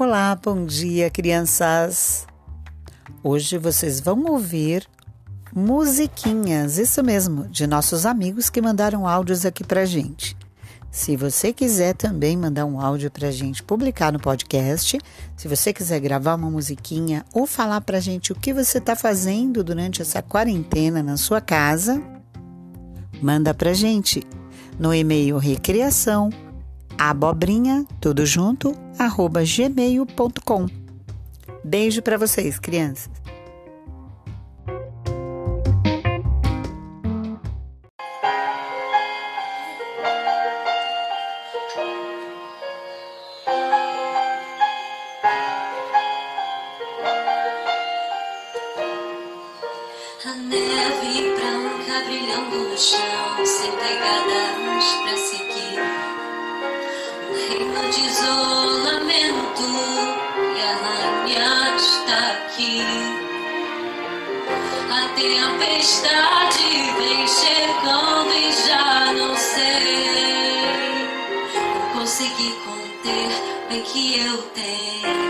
Olá, bom dia, crianças. Hoje vocês vão ouvir musiquinhas, isso mesmo, de nossos amigos que mandaram áudios aqui pra gente. Se você quiser também mandar um áudio pra gente publicar no podcast, se você quiser gravar uma musiquinha ou falar pra gente o que você está fazendo durante essa quarentena na sua casa, manda pra gente no e-mail recriação abobrinha, tudo junto, arroba gmail.com. Beijo para vocês, crianças. A neve branca brilhando no chão, sem pegadas pra seguir. De isolamento e a rainha está aqui. A tempestade vem chegando e já não sei. Não consegui conter, bem que eu tentei.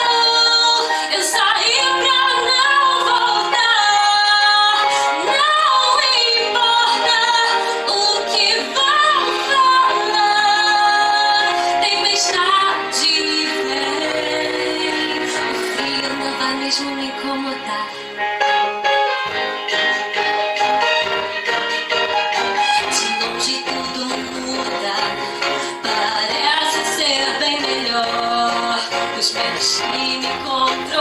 vai mesmo me incomodar. De longe tudo muda. Parece ser bem melhor. Os medos que me contam.